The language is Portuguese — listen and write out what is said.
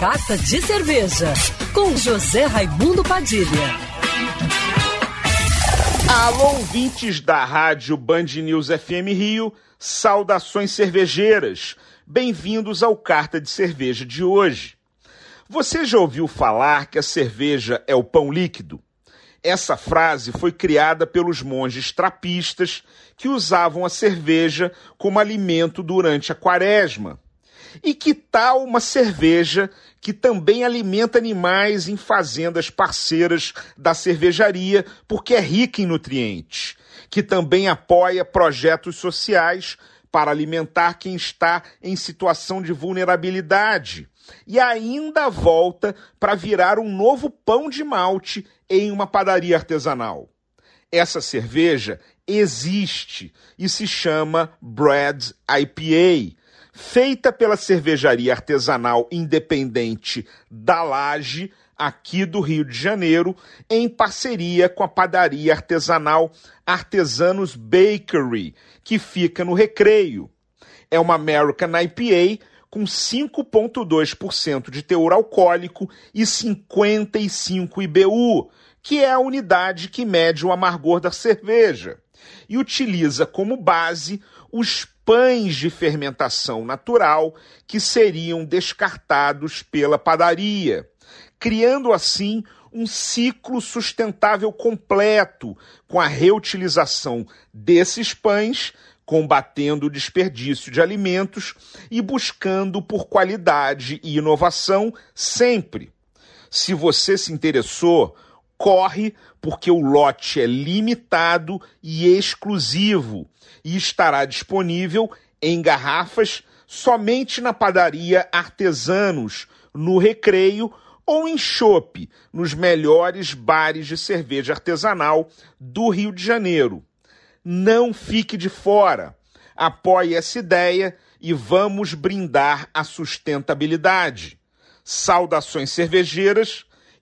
Carta de Cerveja, com José Raimundo Padilha. Alô, ouvintes da rádio Band News FM Rio, saudações cervejeiras. Bem-vindos ao Carta de Cerveja de hoje. Você já ouviu falar que a cerveja é o pão líquido? Essa frase foi criada pelos monges trapistas que usavam a cerveja como alimento durante a quaresma. E que tal uma cerveja que também alimenta animais em fazendas parceiras da cervejaria, porque é rica em nutrientes, que também apoia projetos sociais para alimentar quem está em situação de vulnerabilidade e ainda volta para virar um novo pão de malte em uma padaria artesanal. Essa cerveja existe e se chama Bread IPA, feita pela cervejaria artesanal independente da Laje, aqui do Rio de Janeiro, em parceria com a padaria artesanal Artesanos Bakery, que fica no Recreio. É uma American IPA com 5,2% de teor alcoólico e 55 IBU, que é a unidade que mede o amargor da cerveja, e utiliza como base os pães de fermentação natural que seriam descartados pela padaria, criando assim um ciclo sustentável completo com a reutilização desses pães combatendo o desperdício de alimentos e buscando por qualidade e inovação sempre. Se você se interessou, corre porque o lote é limitado e exclusivo e estará disponível em garrafas somente na padaria Artesanos, no Recreio ou em chope, nos melhores bares de cerveja artesanal do Rio de Janeiro. Não fique de fora. Apoie essa ideia e vamos brindar a sustentabilidade. Saudações cervejeiras